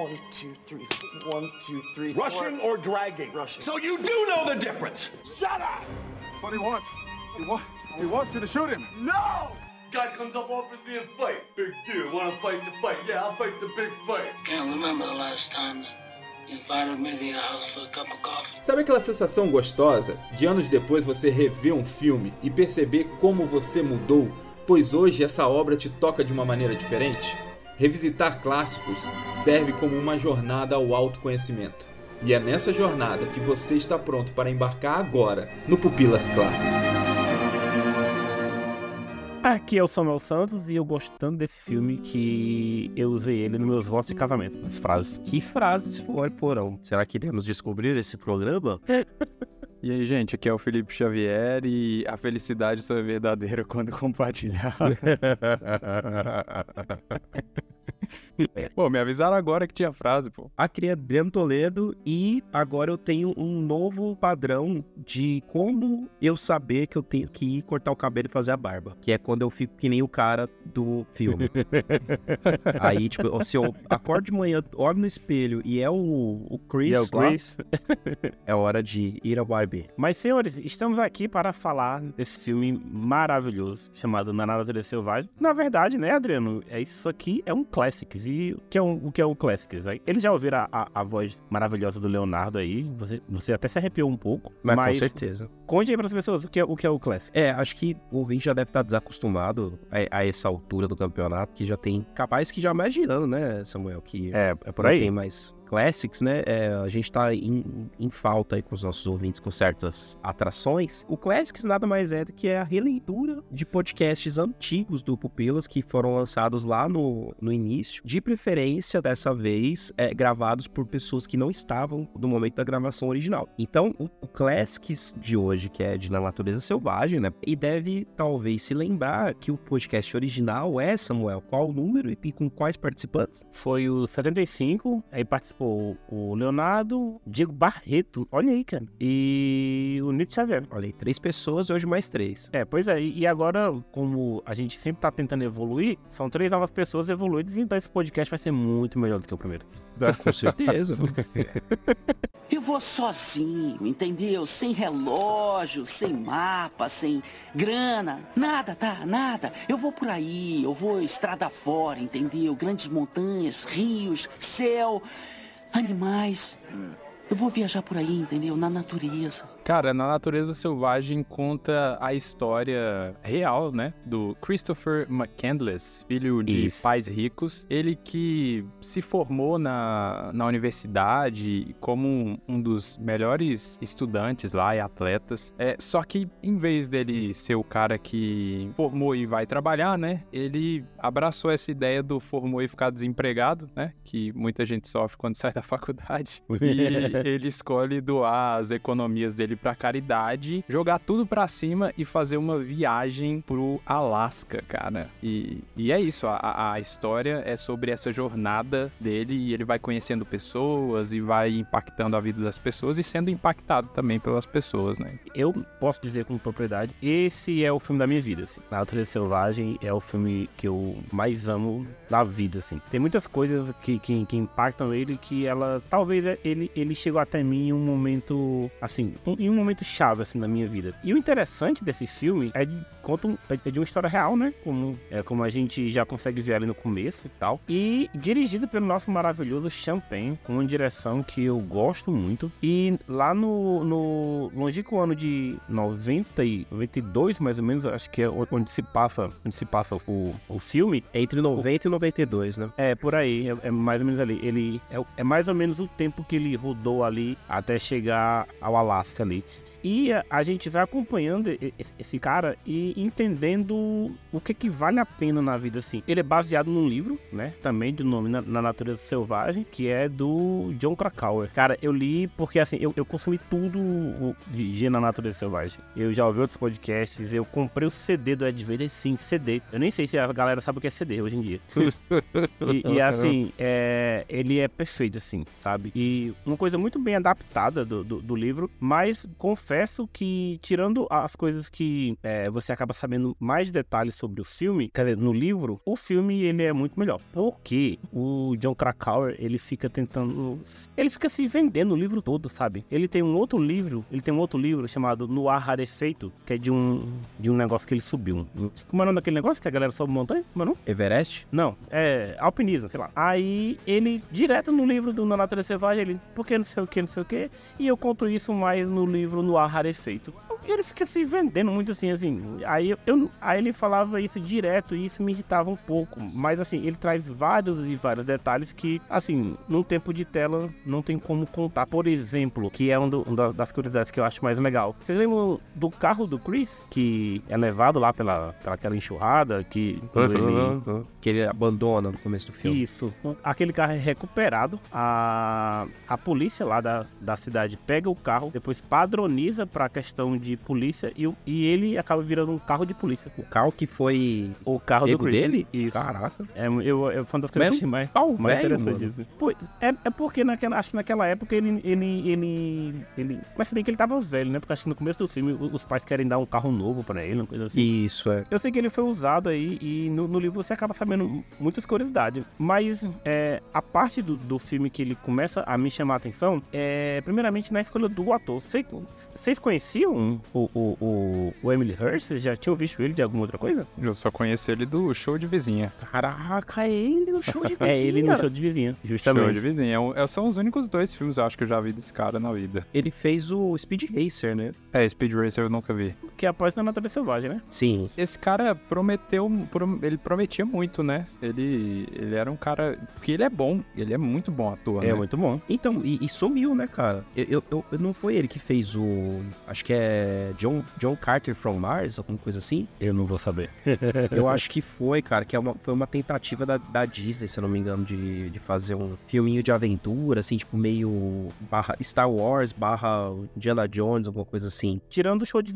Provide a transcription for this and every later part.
One, two, three. One, two, three. Rushing four. or dragging? Rushing. So you do know the difference. Shut up! That's what he wants. He, wa- he wants you to shoot him. No! Guy comes up offers me a fight. Big deal. Wanna fight the fight? Yeah, I'll fight the big fight. Can't remember the last time you invited me to your house for a cup of coffee. Sabe aquela sensação gostosa de anos depois você rever um filme e perceber como você mudou, pois hoje essa obra te toca de uma maneira diferente? Revisitar clássicos serve como uma jornada ao autoconhecimento. E é nessa jornada que você está pronto para embarcar agora no Pupilas Clássico. Aqui é o Samuel Santos e eu gostando desse filme que eu usei ele nos meus votos de casamento, nas frases. Que frases foram? Será que iremos descobrir esse programa? E aí, gente, aqui é o Felipe Xavier e a felicidade só é verdadeira quando compartilhar. pô, me avisaram agora que tinha frase, pô. Aqui é Adriano Toledo e agora eu tenho um novo padrão de como eu saber que eu tenho que ir cortar o cabelo e fazer a barba. Que é quando eu fico que nem o cara do filme. Aí, tipo, se eu acordo de manhã, olho no espelho e é o, o Chris, E é o lá, Chris. é hora de ir ao barbeiro. Mas, senhores, estamos aqui para falar desse filme maravilhoso chamado Na Natureza Selvagem. Na verdade, né, Adriano? É isso aqui é um Classics. E o que é um, o que é um Classics? Aí, Eles já ouviram a, a, a voz maravilhosa do Leonardo aí. Você, você até se arrepiou um pouco. Mas, Mas, com certeza. conte aí para as pessoas o que é o, que é o Classic. É, acho que o ouvinte já deve estar desacostumado a, a essa altura do campeonato, que já tem capaz que já ano, né, Samuel? Que É, é por aí. tem mais Classics, né? É, a gente tá em, em falta aí com os nossos ouvintes com certas atrações. O Classics nada mais é do que a releitura de podcasts antigos do Pupilas que foram lançados lá no, no início. De preferência, dessa vez, é, gravados por pessoas que não estavam no momento da gravação original. Então, o, o Classics de hoje, que é de Na Natureza Selvagem, né? E deve talvez se lembrar que o podcast original é, Samuel, qual o número e com quais participantes? Foi o 75, aí participou o Leonardo, Diego Barreto, olha aí, cara, e o Nito Xavier. Olha aí, três pessoas, hoje mais três. É, pois é, e agora, como a gente sempre tá tentando evoluir, são três novas pessoas evoluídas, então esse podcast vai ser muito melhor do que o primeiro. Com certeza. Eu vou sozinho, entendeu? Sem relógio, sem mapa, sem grana, nada, tá? Nada. Eu vou por aí, eu vou estrada fora, entendeu? Grandes montanhas, rios, céu, animais. Eu vou viajar por aí, entendeu? Na natureza. Cara, na Natureza Selvagem conta a história real, né? Do Christopher McCandless, filho de Isso. pais ricos. Ele que se formou na, na universidade como um, um dos melhores estudantes lá e atletas. É, só que em vez dele ser o cara que formou e vai trabalhar, né? Ele abraçou essa ideia do formou e ficar desempregado, né? Que muita gente sofre quando sai da faculdade. E ele escolhe doar as economias dele pra caridade, jogar tudo pra cima e fazer uma viagem pro Alasca, cara. E, e é isso, a, a história é sobre essa jornada dele e ele vai conhecendo pessoas e vai impactando a vida das pessoas e sendo impactado também pelas pessoas, né? Eu posso dizer com propriedade, esse é o filme da minha vida, assim. Na Natureza Selvagem é o filme que eu mais amo na vida, assim. Tem muitas coisas que, que, que impactam ele que ela, talvez ele, ele até mim em um momento, assim, um- em um momento chave, assim, na minha vida. E o interessante desse filme é de, conta um- é de uma história real, né? Como, é, como a gente já consegue ver ali no começo e tal. E dirigido pelo nosso maravilhoso Champagne, com uma direção que eu gosto muito. E lá no, no longínquo ano de 90 e 92, mais ou menos, acho que é onde se passa, onde se passa o, o filme, Entre 90 e 92, né? é, por aí, é, é mais ou menos ali. Ele é, é mais ou menos o tempo que ele rodou ali até chegar ao Alasca ali. E a, gente vai acompanhando esse, cara e entendendo o que que vale a pena na vida, assim. Ele é baseado num livro, né? Também de nome Na, Na Natureza Selvagem, que é do John Krakauer. Cara, eu li porque, assim, eu, eu consumi tudo de G na Natureza Selvagem. Eu já ouvi outros podcasts, eu comprei o CD do Ed Vader, sim, CD. Eu nem sei se a galera sabe o que é CD hoje em dia. E, e, assim, é, ele é perfeito, assim, sabe? E uma coisa muito bem adaptada do, do, do livro, mas confesso que, tirando as coisas que é, você acaba sabendo mais detalhes sobre o filme, quer dizer, no livro, o filme ele é muito melhor. Porque o John Krakauer, ele fica tentando. Ele fica se vendendo o livro todo, sabe? Ele tem um outro livro, ele tem um outro livro chamado No Ar Rarefeito, que é de um, de um negócio que ele subiu. Como é o nome daquele negócio que a galera sobe montanha? Como é o nome? Everest? Não, é alpinismo, sei lá. Aí ele, direto no livro do Na Natureza Selvagem, ele, porque não sei o que, não sei o que, e eu conto isso mais no livro No Ar Rarefeito. E ele fica se vendendo muito assim, assim. Aí, eu, aí ele falava isso direto e isso me irritava um pouco. Mas assim, ele traz vários e vários detalhes que, assim, num tempo de tela não tem como contar. Por exemplo, que é um do, uma das curiosidades que eu acho mais legal. Vocês lembram do carro do Chris, que é levado lá pela, pela aquela enxurrada que ele... Que ele abandona no começo do filme. Isso. Aquele carro é recuperado. A, a polícia lá da, da cidade pega o carro, depois padroniza pra questão de polícia e, e ele acaba virando um carro de polícia. O carro que foi. O carro do Chris. dele? Isso. Caraca. É, eu, eu, uma das coisas achei mais, pau mais velho, interessante mano. disso. Pô, é, é porque naquela, acho que naquela época ele, ele, ele, ele... Mas se bem que ele tava velho, né? Porque acho que no começo do filme os pais querem dar um carro novo pra ele, uma coisa assim. Isso, é. Eu sei que ele foi usado aí e no, no livro você acaba sabendo muitas curiosidades. Mas é, a parte do, do filme que ele começa a me chamar a atenção é, primeiramente, na escolha do ator. Cê- Vocês conheciam o, o, o, o Emily Hirsch? Vocês já tinham visto ele de alguma outra coisa? Eu só conheço ele do show de vizinha. Caraca, é ele no show de vizinha. É ele no show de vizinha, justamente. Show de vizinha. É é- são os únicos dois filmes, eu acho, que eu já vi desse cara na vida. Ele fez o Speed Racer, né? É, Speed Racer eu nunca vi. Que após na Natureza Selvagem, né? Sim. Esse cara prometeu, prom- ele prometia muito, né? Ele, ele era um cara, porque ele é bom, ele é muito bom ator, É né? muito bom. Então, e, e sumiu, né, cara? Eu, eu, eu- não foi ele que fez o. Acho que é John, John Carter from Mars, alguma coisa assim. Eu não vou saber. Eu acho que foi, cara, que é uma, foi uma tentativa da, da Disney, se eu não me engano, de, de fazer um filminho de aventura, assim, tipo, meio barra Star Wars, barra Indiana Jones, alguma coisa assim. Tirando o show de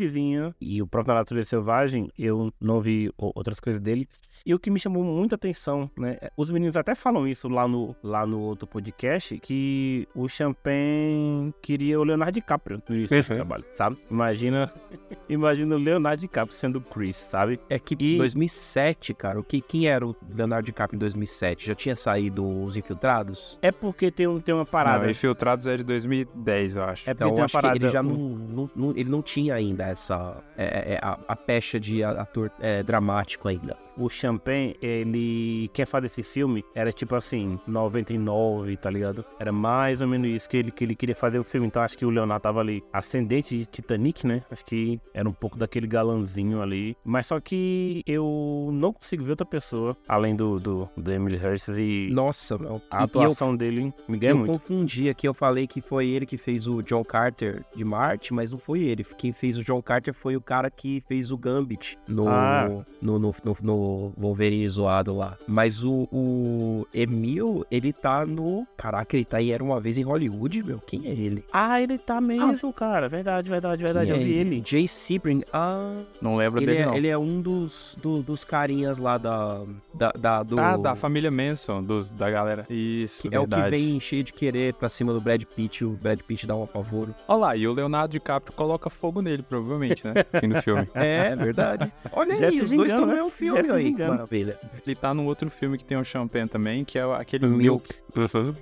e o próprio Natureza Selvagem, eu não vi outras coisas dele. E o que me chamou muita atenção, né? Os meninos até falam isso lá no, lá no outro podcast, que o Champagne queria o Leonardo DiCaprio no início desse Uhum. trabalho, sabe? Imagina, imagina o Leonardo DiCaprio sendo o Chris, sabe? É que E- 2007, cara, o que, quem era o Leonardo DiCaprio em 2007? Já tinha saído Os Infiltrados? É porque tem, um, tem uma parada. Não, Infiltrados é de 2010, eu acho. É porque Então, tem uma parada. ele já não, não- não- ele não tinha ainda essa, é, é, a, a pecha de ator é, dramático ainda. O Champagne, ele quer fazer esse filme, era tipo assim, 99, tá ligado? Era mais ou menos isso que ele, que ele queria fazer o filme. Então acho que o Leonardo tava ali, ascendente de Titanic, né? Acho que era um pouco daquele galanzinho ali. Mas só que eu não consigo ver outra pessoa, além do, do, do Emily Hirsch e Nossa, meu. a E- atuação dele me eu, ganha eu muito. confundi aqui, eu falei que foi ele que fez o John Carter de Marte, mas não foi ele. Quem fez o John Carter foi o cara que fez o Gambit no, Ah. no, no, no, no Wolverine zoado lá. Mas o, o Emil, ele tá no. Caraca, ele tá aí, era uma vez em Hollywood, meu. Quem é ele? Ah, ele tá mesmo, cara. Verdade, verdade, verdade. Quem Eu é vi ele. Jay Sebring. Ah. Não lembro Ele dele, é, não. ele é um dos, do- dos carinhas lá da. da, da- do, Ah, da família Manson, dos, da galera. Isso, que é o que verdade. vem cheio de querer pra cima do Brad Pitt. O Brad Pitt dá um apavoro. Olha lá, e o Leonardo DiCaprio coloca fogo nele, provavelmente, né? Aqui no filme. É, verdade. Olha Já aí, os dois estão no né? mesmo Já filme se aí. vingando. Maravilha. Ele tá num outro filme que tem o Champagne também, que é aquele Milk. Milk.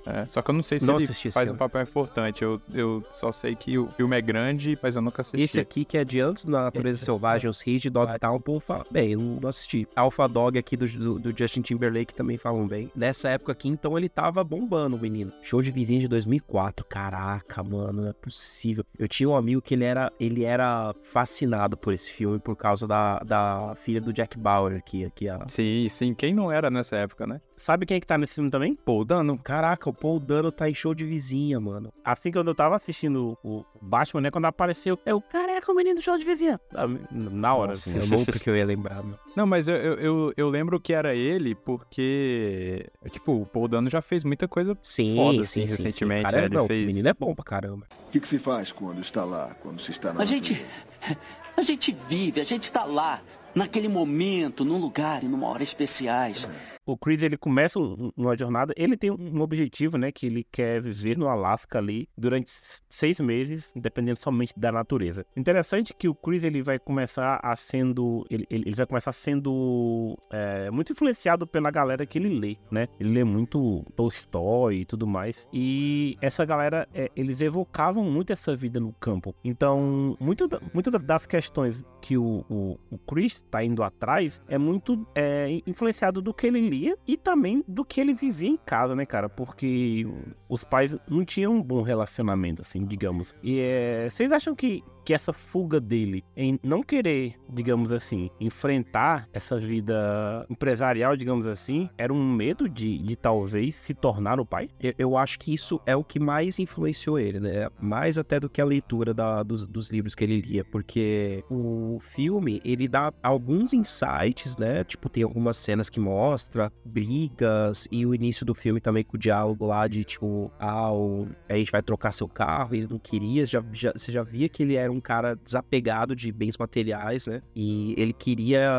É, só que eu não sei se Não ele faz filme. um papel importante. Eu, eu só sei que o filme é grande, mas eu nunca assisti. Esse aqui que é de antes da Natureza Selvagem, os Reis de Dogtown, o povo fala bem, eu não assisti. Alpha Dog aqui do, do, do Justin Timberlake também falam bem. Nessa época aqui, então, ele tava bombando, o menino. Show de vizinha de 2004. Caraca, mano, não é possível. Eu tinha um amigo que ele era, ele era fascinado por esse filme por causa da, da filha do Jack Bauer a... Sim, sim. Quem não era nessa época, né? Sabe quem é que tá nesse filme também? Paul Dano. Caraca, o Paul Dano tá em show de vizinha, mano. Assim que eu tava assistindo o Batman, né? Quando apareceu, eu, careca, o menino do show de vizinha. Sabe? Na hora, Nossa, assim. eu nunca que eu ia lembrar, meu. Não, mas eu, eu, eu, eu lembro que era ele porque, tipo, o Paul Dano já fez muita coisa Sim, foda, sim, assim, sim, sim. recentemente. Cara, né? Ele não, fez... O menino é bom pra caramba. O que, que se faz quando está lá, quando se está na A gente. natureza? A gente vive, a gente tá lá, naquele momento, num lugar e numa hora especiais. O Chris ele começa um- uma jornada, ele tem um objetivo, né, que ele quer viver no Alasca ali durante seis meses, dependendo somente da natureza. Interessante que o Chris ele vai começar a sendo, ele, ele vai começar sendo é, muito influenciado pela galera que ele lê, né? Ele lê muito Tolstói e tudo mais, e essa galera é, eles evocavam muito essa vida no campo. Então, muitas da- das questões que o, o, o Chris tá indo atrás é muito é, influenciado do que ele e também do que ele vivia em casa, né, cara? Porque os pais não tinham um bom relacionamento, assim, digamos. E é, vocês acham que, que essa fuga dele em não querer, digamos assim, enfrentar essa vida empresarial, digamos assim, era um medo de, de talvez se tornar o pai? Eu, eu acho que isso é o que mais influenciou ele, né? Mais até do que a leitura da- dos, dos livros que ele lia, porque o filme, ele dá alguns insights, né? Tipo, tem algumas cenas que mostra brigas e o início do filme também com o diálogo lá de, tipo, ah, o- a gente vai trocar seu carro, ele não queria, já, já- você já via que ele era um cara desapegado de bens materiais, né? E ele queria,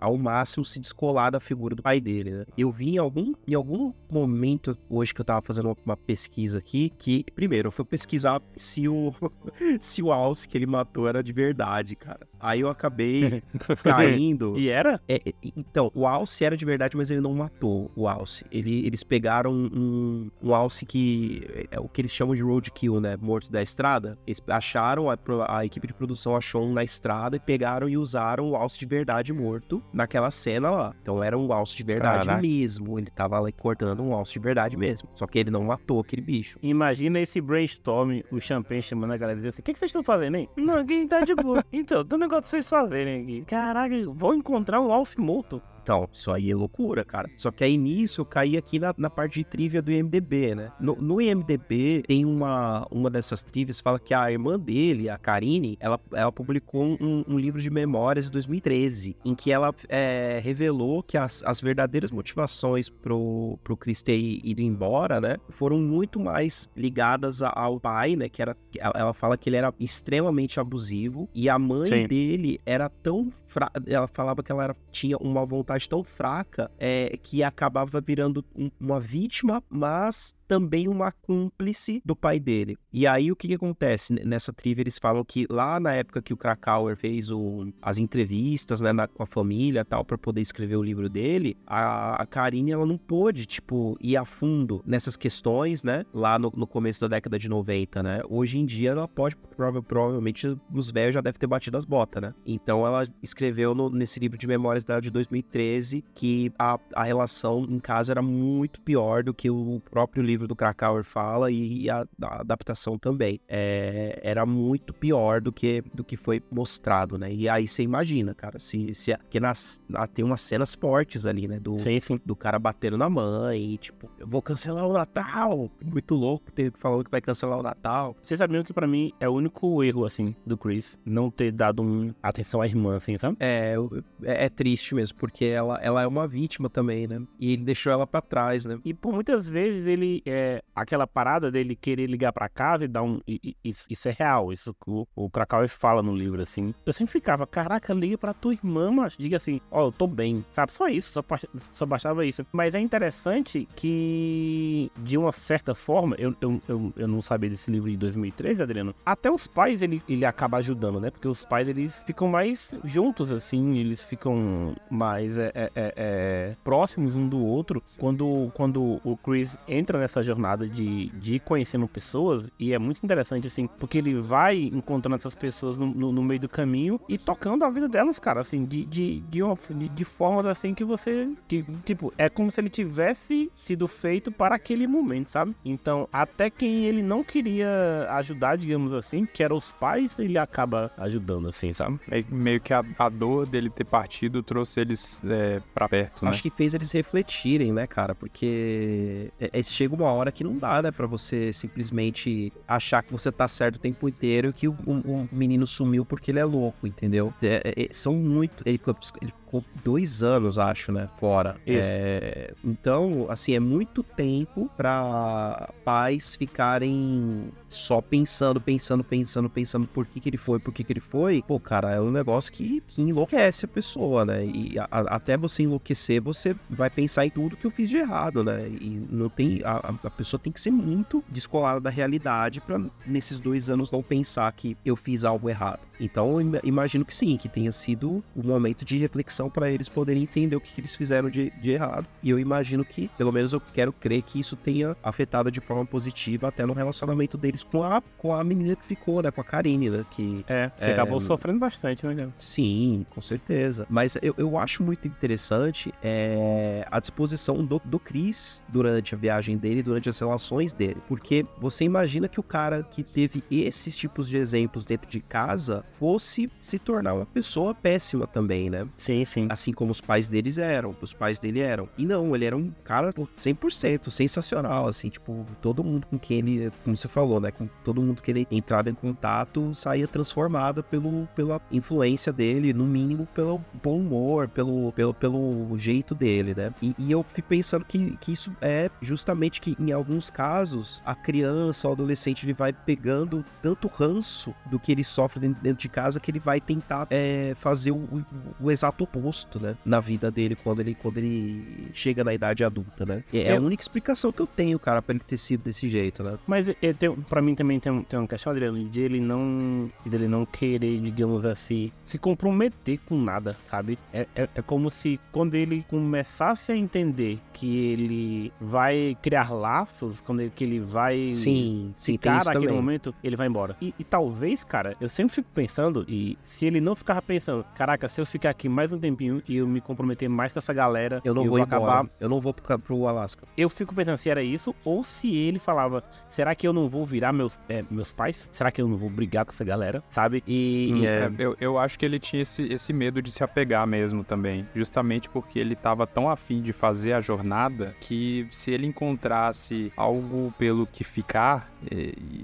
ao máximo, se descolar da figura do pai dele, né? Eu vi em algum, em algum momento, hoje que eu tava fazendo uma, uma pesquisa aqui, que, primeiro, eu fui pesquisar se o, se o Alce que ele matou era de verdade, cara. Aí eu acabei caindo. E era? É, é, então, o Alce era de verdade, mas ele não matou o Alce. Ele, eles pegaram um, um Alce que é o que eles chamam de roadkill, né? Morto da estrada. Eles acharam, a, pro- a equipe de produção achou um na estrada e pegaram e usaram o Alce de verdade morto naquela cena lá. Então era um Alce de verdade Caraca. mesmo. Ele tava lá cortando um Alce de verdade mesmo. Só que ele não matou aquele bicho. Imagina esse brainstorm, o Champagne chamando a galera e dizendo assim: O que, que vocês estão fazendo, hein? Não, aqui tá de boa. então, tem um negócio pra vocês fazerem aqui. Caraca, vou encontrar um alce morto. Então, isso aí é loucura, cara. Só que aí nisso eu caí aqui na, na parte de trivia do IMDB, né? No, no IMDB tem uma, uma dessas trivias que fala que a irmã dele, a Karine, ela, ela publicou um, um livro de memórias em 2013, em que ela é, revelou que as, as verdadeiras motivações pro, pro Chris ter ido embora, né? Foram muito mais ligadas ao pai, né? Que era. Ela, ela fala que ele era extremamente abusivo e a mãe Sim. dele era tão fra... ela falava que ela era- tinha uma vontade tão fraca é, que acabava virando um- uma vítima, mas também uma cúmplice do pai dele. E aí o que, que acontece? Nessa trivia eles falam que lá na época que o Krakauer fez o- as entrevistas né, na- com a família tal para poder escrever o livro dele, a, a Karine ela não pôde tipo ir a fundo nessas questões, né? Lá no, no começo da década de 90, né? Hoje em dia ela pode prova- provavelmente os velhos já devem ter batido as botas, né? Então ela escreveu no- nesse livro de memórias dela de 2013 que a, a relação em casa era muito pior do que o próprio livro do Krakauer fala e a, a adaptação também. É, era muito pior do que, do que foi mostrado, né? E aí você imagina, cara, se, se porque nas, na- tem umas cenas fortes ali, né? Do, Sim, sim. do cara batendo na mãe e tipo, eu vou cancelar o Natal. Muito louco ter falando que vai cancelar o Natal. Vocês sabiam que pra mim é o único erro, assim, do Chris não ter dado um atenção à irmã, assim, sabe? É, é, é triste mesmo, porque ela, ela é uma vítima também, né? E ele deixou ela pra trás, né? E por muitas vezes ele é aquela parada dele querer ligar pra casa e dar um. e- e- Isso, é real, isso o, o Krakauer fala no livro, assim. Eu sempre ficava, caraca, liga pra tua irmã, mas diga assim, ó, eu tô bem, sabe? Só isso, só, só bastava isso. Mas é interessante que, de uma certa forma, eu, eu, eu, eu não sabia desse livro de 2013, Adriano. Até os pais ele, ele acaba ajudando, né? Porque os pais eles ficam mais juntos, assim, eles ficam mais é, é, é, é, próximos um do outro quando, quando o Chris entra nessa jornada de, de ir conhecendo pessoas. E é muito interessante, assim, porque ele vai encontrando essas pessoas no, no, no meio do caminho e tocando a vida delas, cara, assim, de, de, de, uma, de, de formas assim que você. que, tipo, é como se ele tivesse sido feito para aquele momento, sabe? Então, até quem ele não queria ajudar, digamos assim, que eram os pais, ele acaba ajudando, assim, sabe? Meio, meio que a, a dor dele ter partido trouxe eles é, pra perto, né? Acho que fez eles refletirem, né, cara? Porque é- é- chega uma hora que não dá, né, pra você simplesmente achar que você tá certo o tempo inteiro e que o, o- o menino sumiu porque ele é louco, entendeu? É- é- é- são muito. Ele, ele ficou dois anos, acho, né? Fora. Isso. É, então, assim, é muito tempo pra pais ficarem só pensando, pensando, pensando, pensando por que, que ele foi, por que, que ele foi. Pô, cara, é um negócio que, que enlouquece a pessoa, né? E a- a- até você enlouquecer, você vai pensar em tudo que eu fiz de errado, né? E não tem. A, a- pessoa tem que ser muito descolada da realidade pra nesses dois anos não pensar que eu fiz algo errado. Então, eu ima- imagino que sim, que tenha sido um momento de reflexão para eles poderem entender o que, que eles fizeram de, de errado. E eu imagino que, pelo menos eu quero crer que isso tenha afetado de forma positiva até no relacionamento deles com a, com a menina que ficou, né? Com a Karine, né? Que É, que É, acabou sofrendo bastante, né? Sim, com certeza. Mas eu, eu acho muito interessante é, a disposição do, do Chris durante a viagem dele, durante as relações dele. Porque você imagina que o cara que teve esses tipos de exemplos dentro de casa fosse se tornar uma pessoa péssima também, né? Sim, sim. Assim como os pais deles eram, os pais dele eram. E não, ele era um cara pô, 100% sensacional, assim, tipo, todo mundo com quem ele, como você falou, né, com todo mundo que ele entrava em contato saía transformada pelo, pela influência dele, no mínimo pelo bom humor, pelo, pelo, pelo jeito dele, né? E, e eu fico pensando que, que isso é justamente que em alguns casos a criança, o adolescente, ele vai pegando tanto ranço do que ele sofre dentro, dentro de casa que ele vai tentar é, fazer o, o- o exato oposto, né? Na vida dele quando ele, quando ele chega na idade adulta, né? É a Eu- única explicação que eu tenho, cara, pra ele ter sido desse jeito, né? Mas é, tem, pra mim também tem, tem uma questão, Adriano, de ele não. dele não querer, digamos assim, se comprometer com nada, sabe? É, é, é como se quando ele começasse a entender que ele vai criar laços, quando ele, que ele vai Sim, ficar naquele momento, ele vai embora. E, e talvez, cara, eu sempre fico pensando, e se ele não ficava pensando, caraca, se eu ficar aqui mais um tempinho e eu me comprometer mais com essa galera, Eu não vou, embora. acabar Eu não vou pro, pro Alasca. eu fico pensando se era isso ou se ele falava, será que eu não vou virar meus, é, meus pais? Será que eu não vou brigar com essa galera? Sabe? E. Hum, e- É, eu, eu acho que ele tinha esse, esse medo de se apegar mesmo também. Justamente porque ele tava tão afim de fazer a jornada que se ele encontrasse algo pelo que ficar,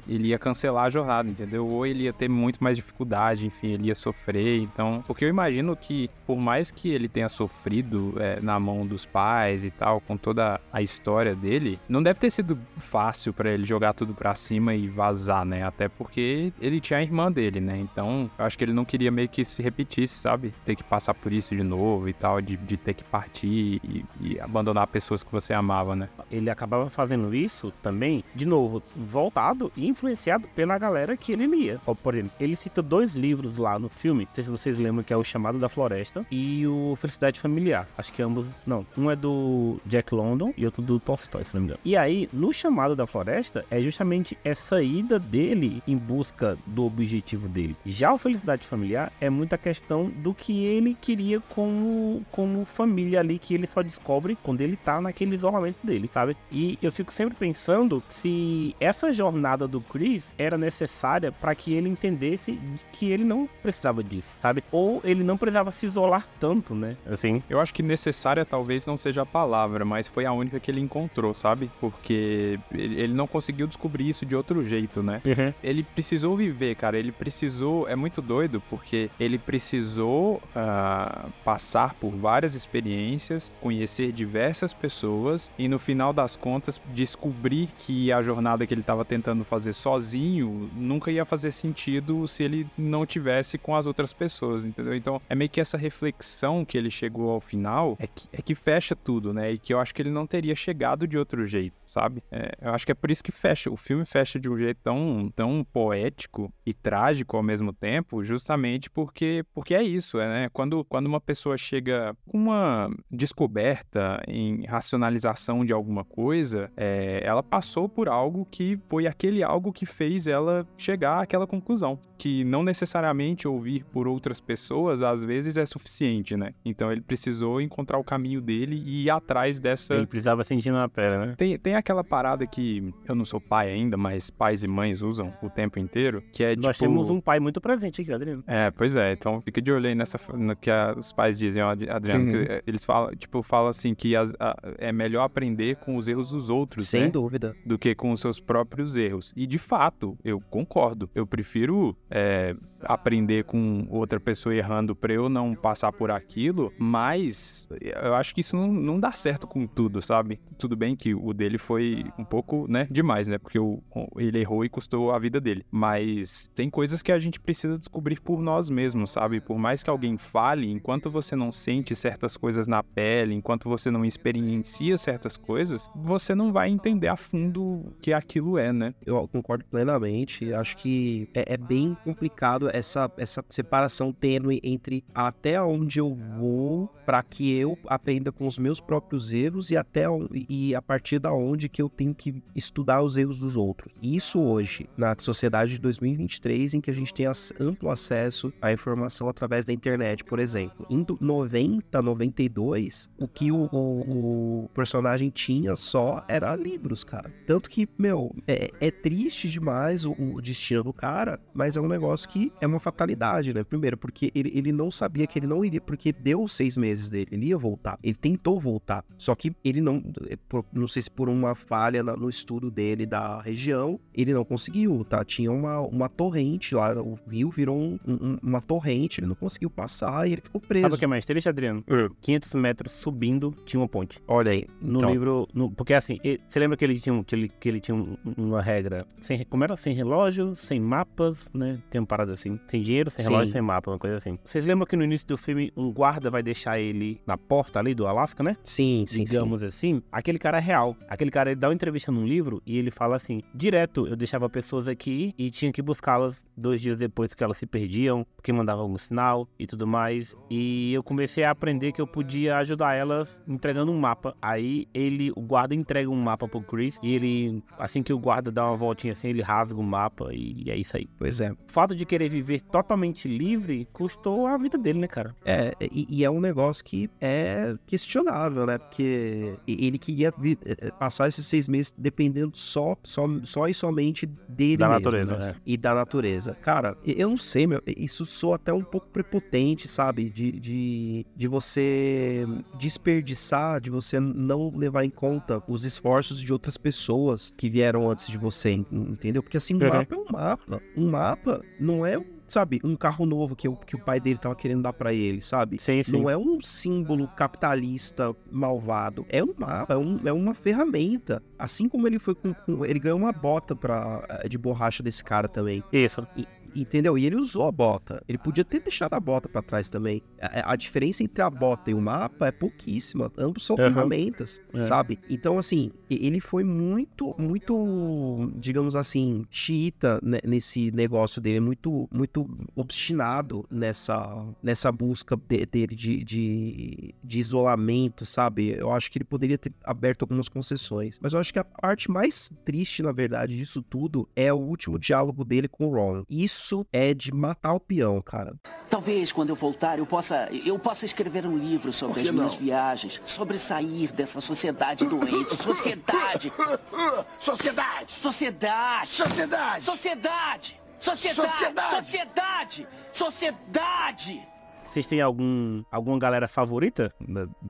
ele ia cancelar a jornada, entendeu? Ou ele ia ter muito mais dificuldade, enfim, ele ia sofrer. Então, porque eu imagino que, por mais que ele tenha sofrido eh, na mão dos pais e tal, com toda a história dele, não deve ter sido fácil pra ele jogar tudo pra cima e vazar, né? Até porque ele tinha a irmã dele, né? Então, eu acho que ele não queria meio que se repetisse, sabe? Ter que passar por isso de novo e tal, de, de ter que partir e, e abandonar pessoas que você amava, né? ele acabava fazendo isso também, de novo, voltado e influenciado pela galera que ele lia. Por exemplo, ele cita dois livros lá no filme, não sei se vocês lembram, que é O Chamado da Floresta e o Felicidade Familiar. Acho que ambos, não, um é do Jack London e outro do Tolstói, se não me engano. E aí, no Chamado da Floresta, é justamente essa ida dele em busca do objetivo dele. Já o Felicidade Familiar é muita questão do que ele queria como, como família ali, que ele só descobre quando ele tá naquele isolamento dele, sabe? E eu fico sempre pensando se essa jornada do Chris era necessária para que ele entendesse que ele não precisava disso, sabe? Ou ele não precisava se isolar tanto, né? Assim. Eu acho que necessária talvez não seja a palavra, mas foi a única que ele encontrou, sabe? Porque ele não conseguiu descobrir isso de outro jeito, né? Ele precisou viver, cara. Ele precisou. É muito doido, porque ele precisou ah, passar por várias experiências, conhecer diversas pessoas e no final das contas descobrir que a jornada que ele estava tentando fazer sozinho nunca ia fazer sentido se ele não tivesse com as outras pessoas, entendeu? Então é meio que essa reflexão que ele chegou ao final é que, é que fecha tudo, né? E que eu acho que ele não teria chegado de outro jeito, sabe? É, eu acho que é por isso que fecha. O filme fecha de um jeito tão, tão poético e trágico ao mesmo tempo, justamente porque, porque é isso, é, né? Quando, quando uma pessoa chega com uma descoberta em racionalização de alguma coisa, é, ela passou por algo que foi aquele algo que fez ela chegar àquela conclusão. Que não necessariamente ouvir por outras pessoas às vezes é suficiente, né? Então ele precisou encontrar o caminho dele e ir atrás dessa. Ele precisava sentir na pele, né? Tem, tem aquela parada que eu não sou pai ainda, mas pais e mães usam o tempo inteiro, que é Nós tipo... temos um pai muito presente aqui, Adriano. É, pois é. Então fica de olho aí nessa no que a- os pais dizem, ó, Ad- Adriano, Uhum. que, é, eles falam, tipo, falam assim que as- a- é melhor aprender com os erros dos outros, Sem né? dúvida. do que com os seus próprios erros. E de fato, eu concordo. Eu prefiro é, aprender com outra pessoa errando pra eu não passar passar por aquilo, mas eu acho que isso não, não dá certo com tudo, sabe? Tudo bem que o dele foi um pouco, né, demais, né? Porque o, ele errou e custou a vida dele. Mas tem coisas que a gente precisa descobrir por nós mesmos, sabe? Por mais que alguém fale, enquanto você não sente certas coisas na pele, enquanto você não experiencia certas coisas, você não vai entender a fundo o que aquilo é, né? Eu concordo plenamente. Acho que é, é bem complicado essa, essa separação tênue entre até onde eu vou para que eu aprenda com os meus próprios erros e até e a partir da onde que eu tenho que estudar os erros dos outros. Isso hoje, na sociedade de 2023, em que a gente tem amplo acesso à informação através da internet, por exemplo. Em 90, 92, o que o, o, o personagem tinha só era livros, cara. Tanto que, meu, é, é triste demais o, o, destino do cara, mas é um negócio que é uma fatalidade, né? Primeiro, porque ele, ele não sabia que ele não iria, porque deu seis meses dele, ele ia voltar. Ele tentou voltar, só que ele não, por, não sei se por uma falha no estudo dele da região, ele não conseguiu, tá? Tinha uma, uma torrente lá, o rio virou um, um, uma torrente, ele não conseguiu passar e ele ficou preso. Sabe o que é mais triste, Adriano? Uh. 500 metros subindo, tinha uma ponte. Olha aí. No então. livro, no, porque assim, você lembra que ele tinha, que ele, que ele tinha uma regra, sem, como era? Sem relógio, sem mapas, né? Tem uma parada assim, sem dinheiro, sem Sim. relógio, sem mapa, uma coisa assim. Vocês lembram que no início do filme, um guarda vai deixar ele na porta ali do Alasca, né? Sim, sim, Digamos sim. assim. Aquele cara é real. Aquele cara, ele dá uma entrevista num livro e ele fala assim, direto, eu deixava pessoas aqui e tinha que buscá-las dois dias depois que elas se perdiam, porque mandavam algum sinal e tudo mais. E eu comecei a aprender que eu podia ajudar elas entregando um mapa. Aí ele, o guarda entrega um mapa pro Chris e ele, assim que o guarda dá uma voltinha assim, ele rasga o mapa e, é isso aí. Pois é. O fato de querer viver totalmente livre custou a vida dele, né, cara? É, e, e é um negócio que é questionável, né? Porque ele queria eh, eh, passar esses seis meses dependendo só, só, só e somente dele da mesmo, natureza, né? é. E da natureza. Cara, eu não sei, meu, isso soa até um pouco prepotente, sabe? De, de, de você desperdiçar, de você não levar em conta os esforços de outras pessoas que vieram antes de você, entendeu? Porque assim, um uhum. mapa é um mapa. Um mapa não é sabe, um carro novo que, que o pai dele tava querendo dar para ele, sabe? Sim, sim. Não é um símbolo capitalista malvado. É um mapa, é, um, é uma ferramenta. Assim como ele foi com, com, Ele ganhou uma bota pra, eh, de borracha desse cara também. Isso. E, Entendeu? E ele usou a bota. Ele podia ter deixado a bota para trás também. A, a, diferença entre a bota e o mapa é pouquíssima. Ambos são uhum. ferramentas, é. sabe? Então, assim, ele foi muito, muito, digamos assim, xiita nesse negócio dele. Muito, muito obstinado nessa, nessa busca dele de, de, de isolamento, sabe? Eu acho que ele poderia ter aberto algumas concessões. Mas eu acho que a parte mais triste, na verdade, disso tudo é o último diálogo dele com o Ron. Isso isso é de matar o peão, cara. Talvez quando eu voltar eu possa eu possa escrever um livro sobre as minhas viagens, sobre sair dessa sociedade doente. Sociedade. Sociedade. Sociedade. Sociedade. Sociedade. Sociedade. Sociedade. Sociedade. Vocês têm algum, alguma galera favorita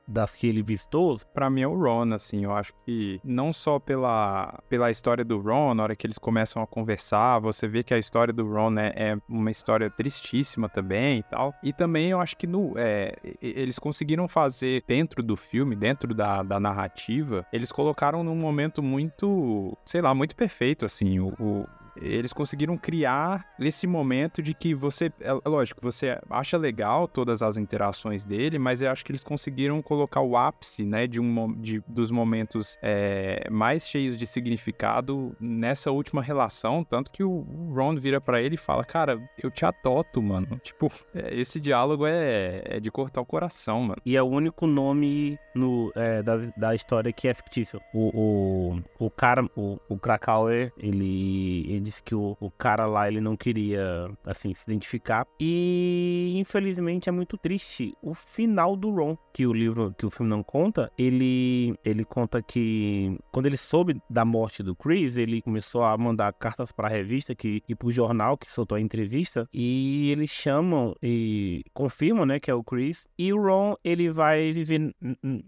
das que ele visitou? Pra mim é o Ron, assim. Eu acho que não só pela, pela história do Ron, na hora que eles começam a conversar, você vê que a história do Ron é, é uma história tristíssima também e tal. E também eu acho que no, é, eles conseguiram fazer dentro do filme, dentro da, da narrativa, eles colocaram num momento muito, sei lá, muito perfeito, assim, o, o eles conseguiram criar esse momento de que você, é, é lógico, você acha legal todas as interações dele, mas eu acho que eles conseguiram colocar o ápice, né, de um de, dos momentos é, mais cheios de significado nessa última relação, tanto que o Ron vira para ele e fala, cara, eu te adoto, mano. Tipo, é, esse diálogo é, é, de cortar o coração, mano. E é o único nome no, é, da, da história que é fictício. O, o, o cara, o, o Krakauer, ele, ele disse que o, o cara lá ele não queria assim se identificar. E infelizmente é muito triste o final do Ron que o livro que o filme não conta. Ele ele conta que quando ele soube da morte do Chris ele começou a mandar cartas para a revista que e para o jornal que soltou a entrevista. E eles chamam e confirmam né que é o Chris. E o Ron ele vai viver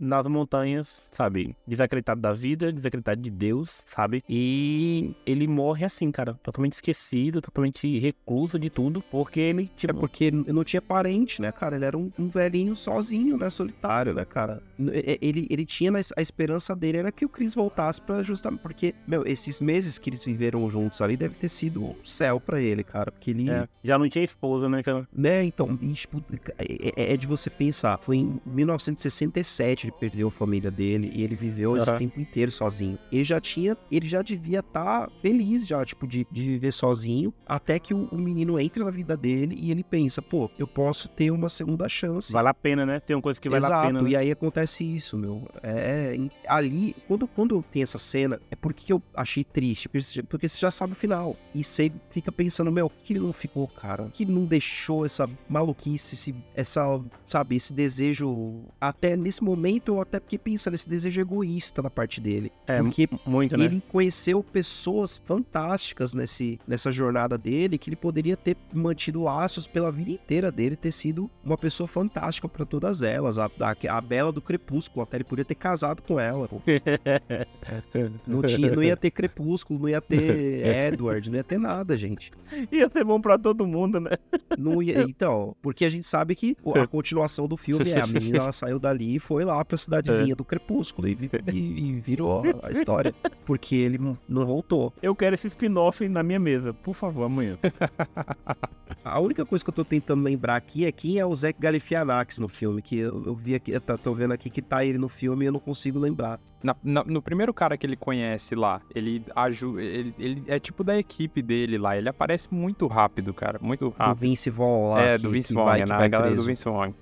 nas montanhas sabe? Desacreditado da vida desacreditado de Deus sabe? E ele morre assim cara cara? Totalmente esquecido, totalmente recluso de tudo, porque ele, É tipo... porque ele não tinha parente, né, cara? Ele era um, um velhinho sozinho, né? Solitário, né, cara? Ele, ele tinha a esperança dele era que o Chris voltasse pra justamente. Porque, meu, esses meses que eles viveram juntos ali deve ter sido o céu pra ele, cara. Porque ele. é, já não tinha esposa, né, cara? Né, então, e, tipo, é, é- é de você pensar. Foi em 1967 ele perdeu a família dele e ele viveu esse Aham. tempo inteiro sozinho. Ele já tinha, ele já devia estar feliz já, tipo, de, de viver sozinho, até que o, o menino entra na vida dele e ele pensa, pô, eu posso ter uma segunda chance. Vale a pena, né? Tem uma coisa que vale Exato, a pena, né? e aí acontece isso, meu. É, ali, quando, quando tem essa cena, é porque eu achei triste, porque você, já sabe o final. E você fica pensando, meu, que ele não ficou, cara? Que ele não deixou essa maluquice, esse, essa, sabe, esse desejo, até nesse momento, eu até fiquei pensando, esse desejo egoísta da parte dele. É, porque muito, né? ele conheceu pessoas fantásticas nesse, nessa jornada dele, que ele poderia ter mantido laços pela vida inteira dele, ter sido uma pessoa fantástica pra todas elas. A, a, a Bela do Crepúsculo, até ele podia ter casado com ela. pô. Não, tinha, não ia ter Crepúsculo, não ia ter Edward, não ia ter nada, gente. Ia ser bom pra todo mundo, né? Não ia, então, porque a gente sabe que a continuação do filme é a menina ela saiu dali e foi lá pra cidadezinha do Crepúsculo e, e- e virou a história. Porque ele não voltou. Eu quero esse spin-off na minha mesa, por favor, amanhã. A única coisa que eu tô tentando lembrar aqui é quem é o Zach Galifianakis no filme, que eu, eu vi aqui, eu tá- tô vendo aqui que tá ele no filme e eu não consigo lembrar. Na- na- no primeiro cara que ele conhece lá, ele ajuda. Ele, ele é tipo da equipe dele lá. Ele aparece muito rápido, cara. Muito O rápido. Vince Vaughn lá. é, que- do Vince que Vaughn, é na vai galera do preso. Vince Vaughn.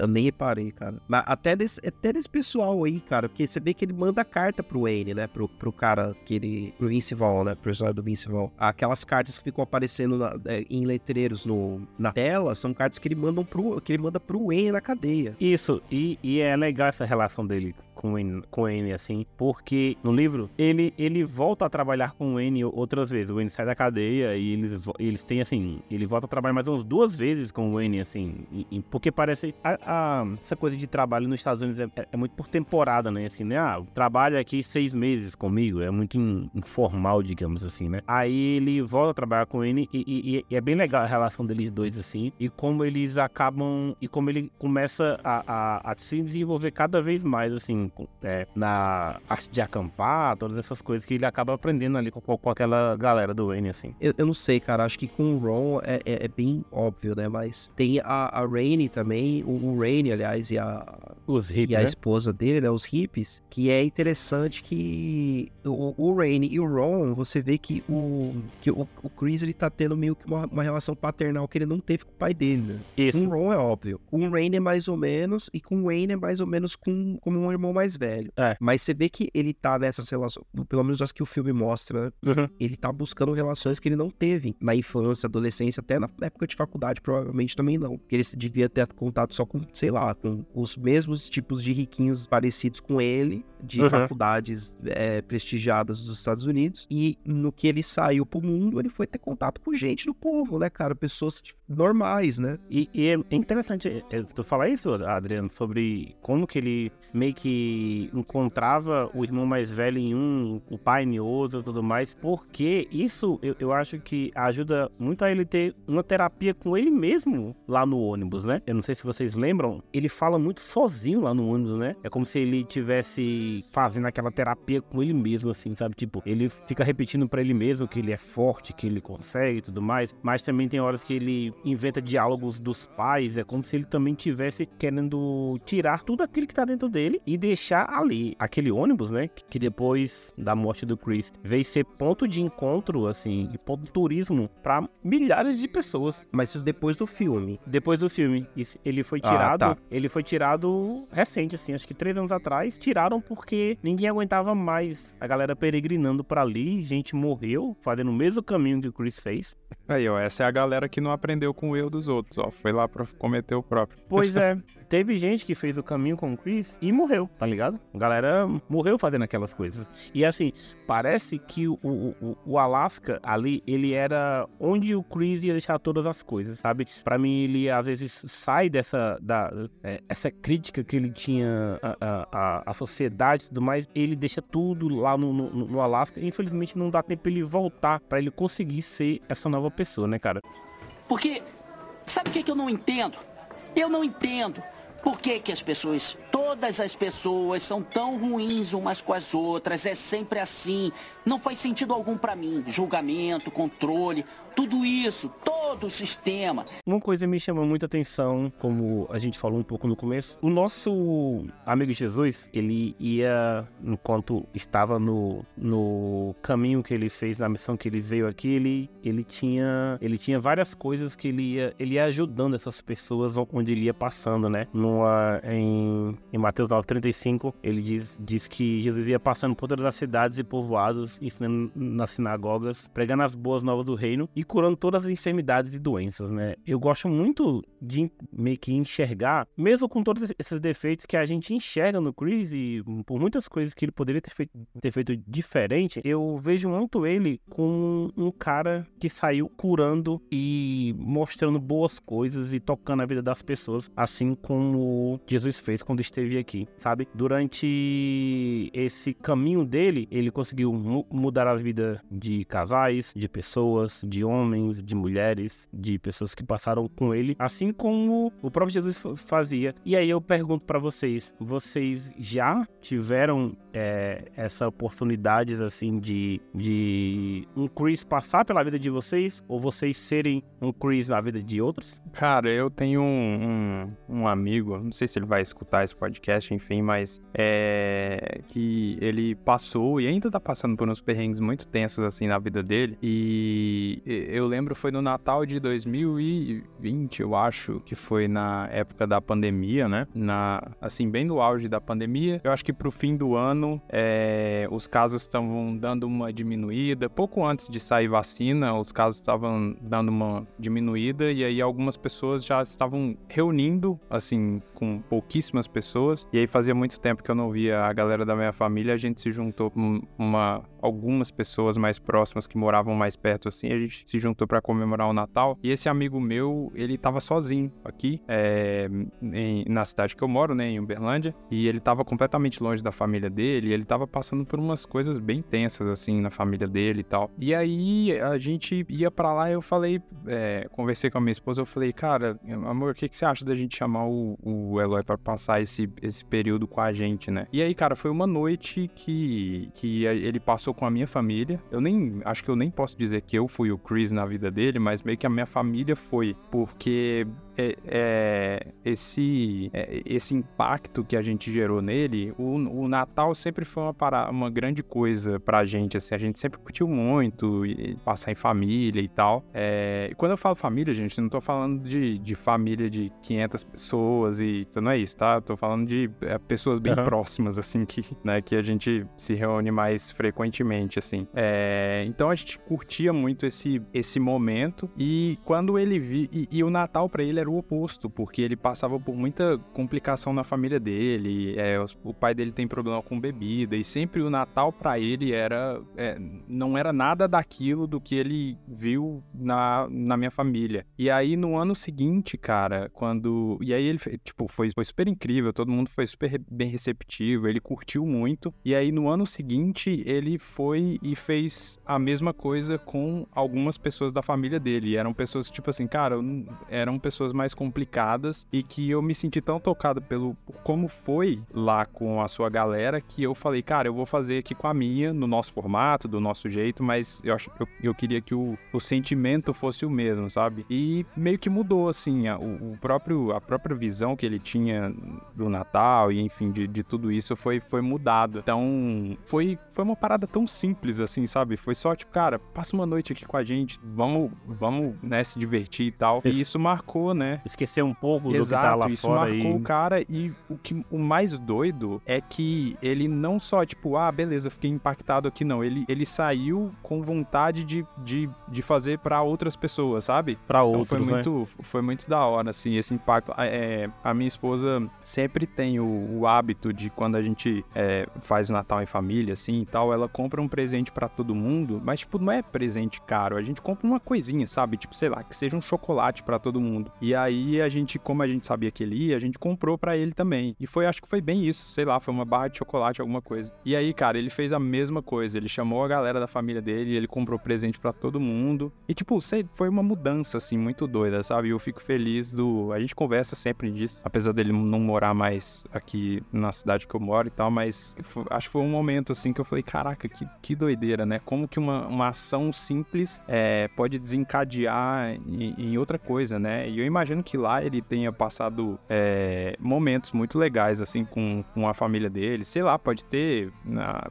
Eu nem reparei, cara. Mas até desse, até desse pessoal aí, cara, porque você vê que ele manda carta pro Wayne, né? Pro, pro cara que ele. Pro Vince Vaughn, né? Pro personagem do Vince Aquelas cartas que ficam aparecendo na- é, em letreiros no, na tela são cartas que ele, mandam pro, que ele manda pro Wayne na cadeia. Isso, e, e é legal essa relação dele com o N, com o assim, porque no livro ele, ele volta a trabalhar com o N outras vezes. O N sai da cadeia e eles, eles têm, assim, ele volta a trabalhar mais umas duas vezes com o N, assim, e- e- porque parece. a- a- essa coisa de trabalho nos Estados Unidos é, é muito por temporada, né? Assim, né? Ah, trabalha aqui seis meses comigo, é muito in- informal, digamos assim, né? Aí ele volta a trabalhar com o N e, e- e é bem legal a relação deles dois, assim, e como eles acabam. E como ele começa a, a- a se desenvolver cada vez mais, assim, é, na arte de acampar, todas essas coisas que ele acaba aprendendo ali com, com aquela galera do Wayne, assim. Eu, eu não sei, cara. Acho que com o Ron é, é- é bem óbvio, né? Mas tem a, a Rainey também, o, o Rainey, aliás, e a, Os hippies, e a né? esposa dele, né, os hippies, que é interessante que o, o Rainey e o Ron, você vê que o, que o, o Chris ele tá tendo meio que uma, uma relação paternal que ele não teve com o pai dele, né? Isso. Com o Ron é óbvio. Com o Rainey é mais ou menos, e com o Wayne é mais ou menos com, como um irmão mais velho. É. Mas você vê que ele tá nessas relações, pelo menos as que o filme mostra, né? Uhum. Ele tá buscando relações que ele não teve na infância, adolescência, até na época de faculdade, provavelmente também não. Porque ele devia ter contato só com, sei lá, com os mesmos tipos de riquinhos parecidos com ele, de Uhum. faculdades é, prestigiadas dos Estados Unidos. E no que ele saiu pro mundo, ele foi ter contato com gente do povo, né, cara? Pessoas tipo, normais, né? E, e é interessante é, tu falar isso, Adriano, sobre como que ele meio que encontrava o irmão mais velho em um, o pai em outro tudo mais, porque isso eu, eu acho que ajuda muito a ele ter uma terapia com ele mesmo lá no ônibus, né? Eu não sei se vocês lembram, ele fala muito sozinho lá no ônibus, né? É como se ele tivesse fazendo aquela terapia com ele mesmo, assim, sabe? Tipo, ele fica repetindo pra ele mesmo que ele é forte, que ele consegue e tudo mais, mas também tem horas que ele inventa diálogos dos pais, é como se ele também tivesse querendo tirar tudo aquilo que tá dentro dele e deixar ali aquele ônibus, né? Que, depois da morte do Chris veio ser ponto de encontro, assim, e ponto de turismo pra milhares de pessoas. Mas isso depois do filme. Depois do filme, ele foi Ah, tirado, tá. ele foi tirado recente, assim, acho que três anos atrás, tiraram porque ninguém aguentava mais a galera peregrinando pra ali, gente morreu, fazendo o mesmo caminho que o Chris fez. Aí, ó, essa é a galera que não aprendeu com o erro dos outros, ó. Foi lá pra cometer o próprio. Pois é, teve gente que fez o caminho com o Chris e morreu, tá ligado? A galera morreu fazendo aquelas coisas. E assim, parece que o, o, o Alaska ali, ele era onde o Chris ia deixar todas as coisas, sabe? Para mim, ele às vezes sai dessa da, é, essa crítica que ele tinha a, a sociedade e tudo mais, ele deixa tudo lá no, no, no Alasca. E, infelizmente, não dá tempo ele voltar para ele conseguir ser essa nova pessoa, né, cara? Porque, sabe o que, que eu não entendo? Eu não entendo. Por que, que as pessoas, todas as pessoas, são tão ruins umas com as outras? É sempre assim. Não faz sentido algum para mim. Julgamento, controle, tudo isso, todo o sistema. Uma coisa me chama muita atenção, como a gente falou um pouco no começo, o nosso amigo Jesus, ele ia, enquanto estava no, no caminho que ele fez, na missão que ele veio aqui, ele, ele, tinha, ele tinha várias coisas que ele ia, ele ia ajudando essas pessoas onde ele ia passando, né? Numa, em, em Mateus 9,35, ele diz, diz que Jesus ia passando por todas as cidades e povoados, ensinando nas sinagogas, pregando as boas novas do reino e curando todas as enfermidades e doenças, né? Eu gosto muito de meio que enxergar, mesmo com todos esses defeitos que a gente enxerga no Chris e por muitas coisas que ele poderia ter feito, ter feito diferente, eu vejo muito ele como um cara que saiu curando e mostrando boas coisas e tocando a vida das pessoas, assim como Jesus fez quando esteve aqui, sabe? Durante esse caminho dele, ele conseguiu mudar as vidas de casais, de pessoas, de homens homens, de mulheres, de pessoas que passaram com ele, assim como o próprio Jesus fazia. E aí eu pergunto para vocês, vocês já tiveram é, essa oportunidade assim de, de um Chris passar pela vida de vocês ou vocês serem um Chris na vida de outros? Cara, eu tenho um, um, um amigo, não sei se ele vai escutar esse podcast, enfim, mas é que ele passou e ainda tá passando por uns perrengues muito tensos assim na vida dele e eu lembro foi no Natal de 2020, eu acho, que foi na época da pandemia, né? Na, assim, bem no auge da pandemia. Eu acho que pro fim do ano, é, os casos estavam dando uma diminuída. Pouco antes de sair vacina, os casos estavam dando uma diminuída e aí algumas pessoas já estavam reunindo, assim, com pouquíssimas pessoas. E aí fazia muito tempo que eu não via a galera da minha família, a gente se juntou com uma algumas pessoas mais próximas que moravam mais perto assim, a gente se juntou para comemorar o Natal. E esse amigo meu, ele tava sozinho aqui, é, em, na cidade que eu moro, né, em Uberlândia, e ele tava completamente longe da família dele, ele tava passando por umas coisas bem tensas, assim, na família dele e tal. E aí a gente ia para lá e eu falei, é, conversei com a minha esposa, eu falei, cara, amor, o que, que você acha da gente chamar o, o Eloy para passar esse, esse período com a gente, né? E aí, cara, foi uma noite que, que ele passou com a minha família. Eu nem, acho que eu nem posso dizer que eu fui o Chris na vida dele, mas meio que a minha família foi, porque é, é, esse, é, esse impacto que a gente gerou nele, o, o Natal sempre foi uma, para, uma grande coisa pra gente, assim, a gente sempre curtiu muito e, passar em família e tal. É, e quando eu falo família, gente, não tô falando de, de família de 500 pessoas e não é isso, tá? Eu tô falando de é, pessoas bem uhum. próximas, assim, que, né, que a gente se reúne mais frequentemente, assim. É, então a gente curtia muito esse, esse momento e quando ele vi e, e o Natal para ele era o oposto, porque ele passava por muita complicação na família dele. É, o pai dele tem problema com bebida e sempre o Natal para ele era é, não era nada daquilo do que ele viu na, na minha família. E aí no ano seguinte, cara, quando e aí ele tipo foi, foi super incrível, todo mundo foi super bem receptivo, ele curtiu muito. E aí no ano seguinte ele foi e fez a mesma coisa com algumas pessoas da família dele. E eram pessoas tipo assim, cara, eram pessoas mais complicadas e que eu me senti tão tocado pelo como foi lá com a sua galera que eu falei, cara, eu vou fazer aqui com a minha, no nosso formato, do nosso jeito, mas eu, acho, eu, eu queria que o, o sentimento fosse o mesmo, sabe? E meio que mudou, assim, a, o, próprio, a própria visão que ele tinha do Natal e, enfim, de, de tudo isso foi, foi mudada. Então, foi, foi uma parada tão simples, assim, sabe? Foi só, tipo, cara, passa uma noite aqui com a gente, vamos, vamos, né, se divertir e tal. E isso marcou, né? Esquecer um pouco Exato, do que tá lá isso fora. marcou o cara e o, que, o mais doido é que ele E não só, tipo, ah, beleza, fiquei impactado aqui, não. Ele, ele saiu com vontade de, de, de fazer para outras pessoas, sabe? Pra Então outros, foi né? muito, foi muito da hora, assim, esse impacto. A, é, a minha esposa sempre tem o, o hábito de quando a gente é, faz o Natal em família, assim, e tal, ela compra um presente pra todo mundo, mas, tipo, não é presente caro, a gente compra uma coisinha, sabe? Tipo, sei lá, que seja um chocolate pra todo mundo. E aí a gente, como a gente sabia que ele ia, a gente comprou pra ele também. E foi, acho que foi bem isso, sei lá, foi uma barra de chocolate, alguma coisa. E aí, cara, ele fez a mesma coisa, ele chamou a galera da família dele, ele comprou presente pra todo mundo. E, tipo, sei, foi uma mudança, assim, muito doida, sabe? Eu fico feliz do. A gente conversa sempre disso, apesar dele não morar mais aqui na cidade que eu moro e tal, mas acho que foi um momento, assim, que eu falei, caraca, que, que doideira, né? Como que uma, uma ação simples é, pode desencadear em, em outra coisa, né? E eu imagino que lá ele tenha passado é, momentos muito legais, assim, com, com a família dele. Sei lá, pode ter,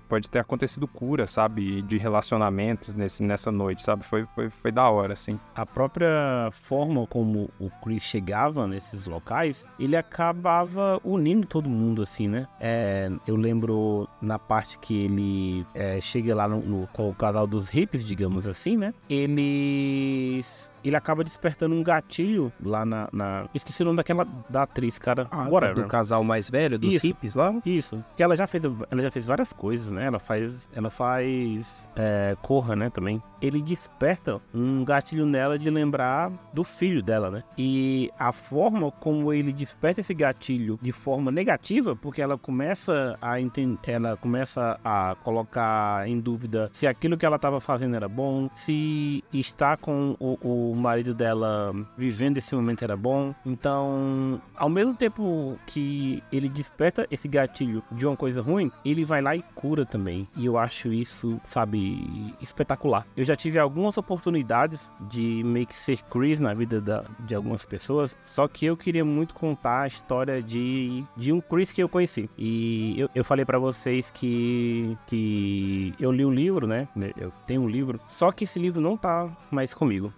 pode ter acontecido cura, sabe? De relacionamentos nesse, nessa noite, sabe? Foi, foi, foi da hora, assim. a própria forma como o Chris chegava nesses locais, ele acabava unindo todo mundo, assim, né? É, eu lembro na parte que ele é, chega lá no, no- com o casal dos hippies, digamos assim, né? Eles. Ele acaba despertando um gatilho lá na. na- Esqueci o nome daquela da atriz, cara. Whatever. Do casal mais velho, dos hippies lá. Isso. Que ela já fez, ela já fez várias coisas, né? Ela faz, ela faz é, Corra, né? Também. Ele desperta um gatilho nela de lembrar do filho dela, né? E a forma como ele desperta esse gatilho de forma negativa, porque ela começa a entender, ela começa a colocar em dúvida se aquilo que ela estava fazendo era bom, se estar com o, o marido dela vivendo esse momento era bom. Então, ao mesmo tempo que ele desperta esse gatilho de uma coisa ruim, ele vai lá e cura também. E eu acho isso, sabe, espetacular. Eu já tive algumas oportunidades de meio que ser Chris na vida da- de algumas pessoas, só que eu queria muito contar a história de, de um Chris que eu conheci. E eu, eu falei pra vocês que, que eu li o livro, né? Eu tenho um livro, só que esse livro não tá mais comigo.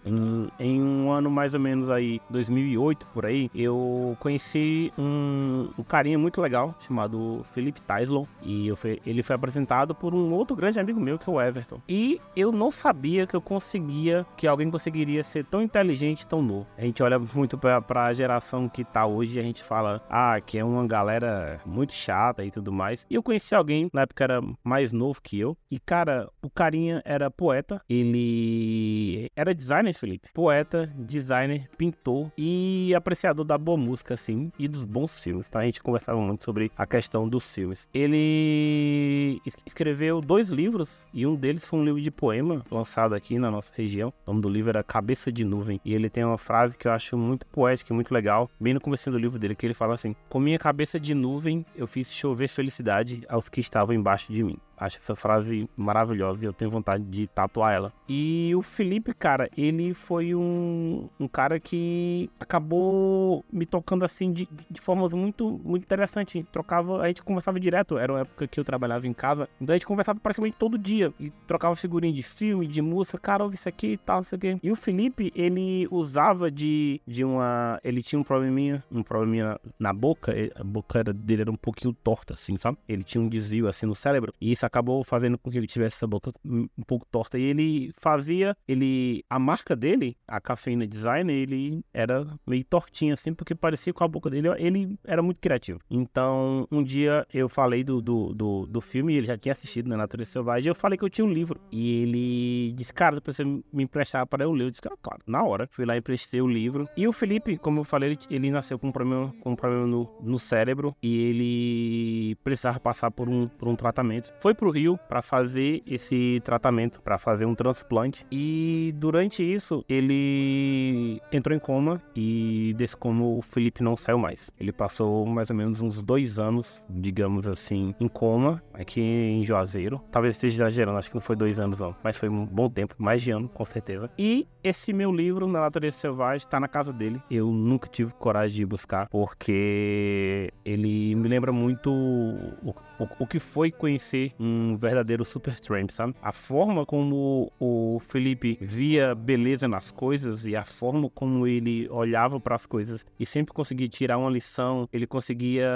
Em, um ano mais ou menos aí, 2008 por aí, eu conheci um, um carinha muito legal chamado Felipe Tyslon e fui- ele foi apresentado por um outro grande amigo meu que é o Everton. E eu não sabia que eu conseguia, que alguém conseguiria ser tão inteligente, tão novo. A gente olha muito pra, pra geração que tá hoje e a gente fala, ah, que é uma galera muito chata e tudo mais. E eu conheci alguém, na época era mais novo que eu, e cara, o carinha era poeta, ele era designer, Felipe. Poeta, designer, pintor e apreciador da boa música, assim, e dos bons filmes, tá? A gente conversava muito sobre a questão dos filmes. Ele es- escreveu dois livros e um deles foi um livro de poema lançado aqui na nossa região. O nome do livro era Cabeça de Nuvem e ele tem uma frase que eu acho muito poética e muito legal, bem no começo do livro dele, que ele fala assim: "Com minha cabeça de nuvem, eu fiz chover felicidade aos que estavam embaixo de mim." Acho essa frase maravilhosa e eu tenho vontade de tatuar ela. E o Felipe, cara, ele foi um, um cara que acabou me tocando assim de, de formas muito, muito interessantes. Trocava, a gente conversava direto, era uma época que eu trabalhava em casa, então a gente conversava praticamente todo dia e trocava figurinha de filme, de música, cara, ouve isso aqui e tal, isso aqui. E o Felipe, ele usava de, de uma. Ele tinha um probleminha, um probleminha na boca, a boca dele era um pouquinho torta, assim, sabe? Ele tinha um desvio assim no cérebro, e isso acabou fazendo com que ele tivesse essa boca um pouco torta. E ele fazia, ele. A marca dele, a Cafeína Design, ele era meio tortinho assim, porque parecia com a boca dele, ele era muito criativo. Então, um dia eu falei do, do, do, do filme, ele já tinha assistido na Natureza Selvagem, eu falei que eu tinha um livro. E ele disse, cara, você me emprestar para eu ler. Eu disse, cara, claro, na hora. Fui lá e emprestei o livro. E o Felipe, como eu falei, ele, ele nasceu com um problema, com um problema no, no cérebro e ele precisava passar por um, por um tratamento. Foi pro Rio para fazer esse tratamento, para fazer um transplante. E durante isso, ele entrou em coma e desse coma o Felipe não saiu mais. Ele passou mais ou menos uns dois anos, digamos assim, em coma, aqui em Juazeiro. Talvez esteja exagerando, acho que não foi dois anos não, mas foi um bom tempo, mais de ano, com certeza. E esse meu livro, Na Natureza Selvagem, está na casa dele. Eu nunca tive coragem de buscar, porque ele me lembra muito o, o, o que foi conhecer um, um verdadeiro super tramp, sabe? A forma como o Felipe via beleza nas coisas e a forma como ele olhava para as coisas e sempre conseguia tirar uma lição, ele conseguia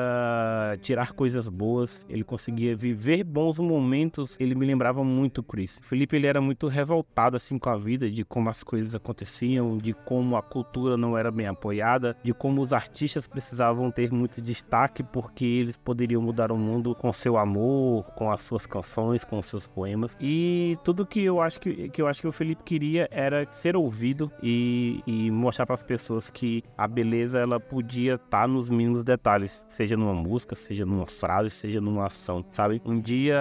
tirar coisas boas, ele conseguia viver bons momentos. Ele me lembrava muito Chris. O Felipe ele era muito revoltado assim com a vida, de como as coisas aconteciam, de como a cultura não era bem apoiada, de como os artistas precisavam ter muito destaque porque eles poderiam mudar o mundo com seu amor, com as suas canções, com seus poemas. E tudo que eu acho que, que eu acho que o Felipe queria era ser ouvido e, e mostrar para as pessoas que a beleza ela podia estar tá nos mínimos detalhes, seja numa música, seja numa frase, seja numa ação, sabe? Um dia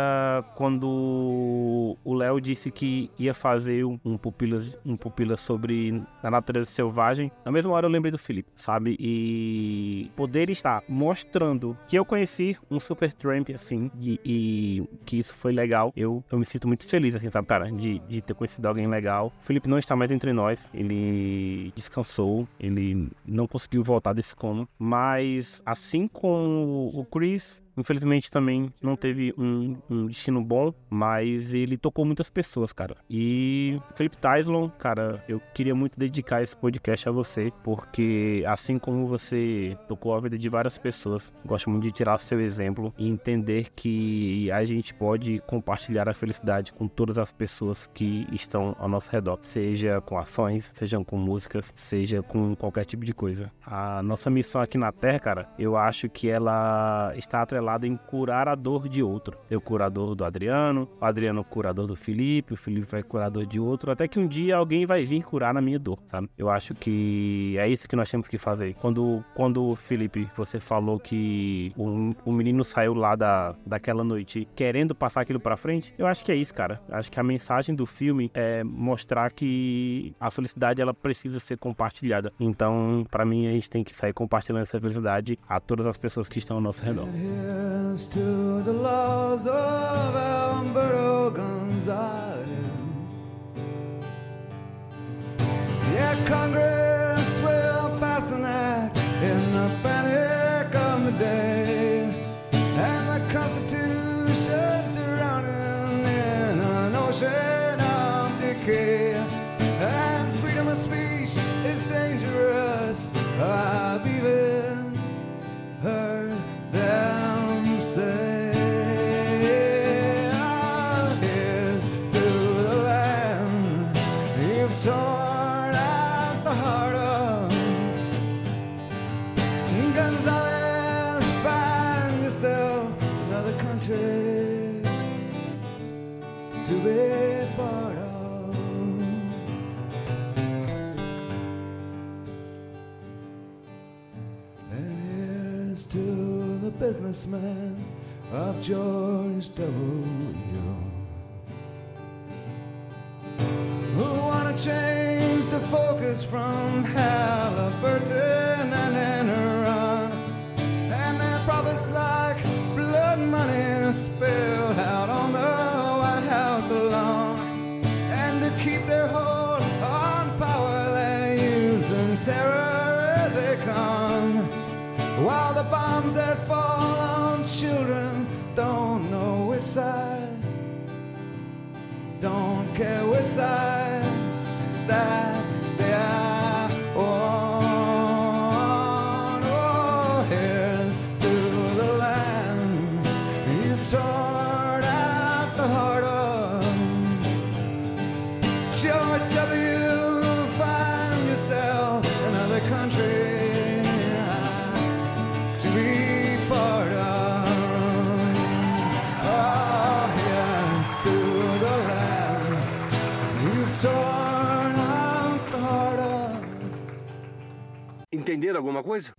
quando o Léo disse que ia fazer um pupila um pupila sobre a natureza selvagem, na mesma hora eu lembrei do Felipe, sabe? E poder estar mostrando que eu conheci um super tramp assim e, e que isso foi legal, eu, eu me sinto muito feliz, assim, sabe, cara, de, de ter conhecido alguém legal. O Felipe não está mais entre nós, ele descansou, ele não conseguiu voltar desse coma, mas assim como o Chris, Infelizmente também não teve um, um, destino bom, mas ele tocou muitas pessoas, cara. E Felipe Tyslon, cara, eu queria muito dedicar esse podcast a você, porque assim como você tocou a vida de várias pessoas, gosto muito de tirar seu exemplo e entender que a gente pode compartilhar a felicidade com todas as pessoas que estão ao nosso redor, seja com ações, seja com músicas, seja com qualquer tipo de coisa. A nossa missão aqui na Terra, cara, eu acho que ela está atrelada em curar a dor de outro. Eu curador do Adriano, o Adriano curador do Felipe, o Felipe vai curador de outro, até que um dia alguém vai vir curar na minha dor, sabe? Eu acho que é isso que nós temos que fazer. Quando, quando Felipe, você falou que o, o menino saiu lá da, daquela noite querendo passar aquilo para frente, eu acho que é isso, cara. Eu acho que a mensagem do filme é mostrar que a felicidade ela precisa ser compartilhada. Então, para mim, a gente tem que sair compartilhando essa felicidade a todas as pessoas que estão ao nosso redor. To the laws of Alberto Gonzalez. Yeah, Congress And to the businessman of George W. Who wanna change the focus from Halliburton Entenderam alguma coisa?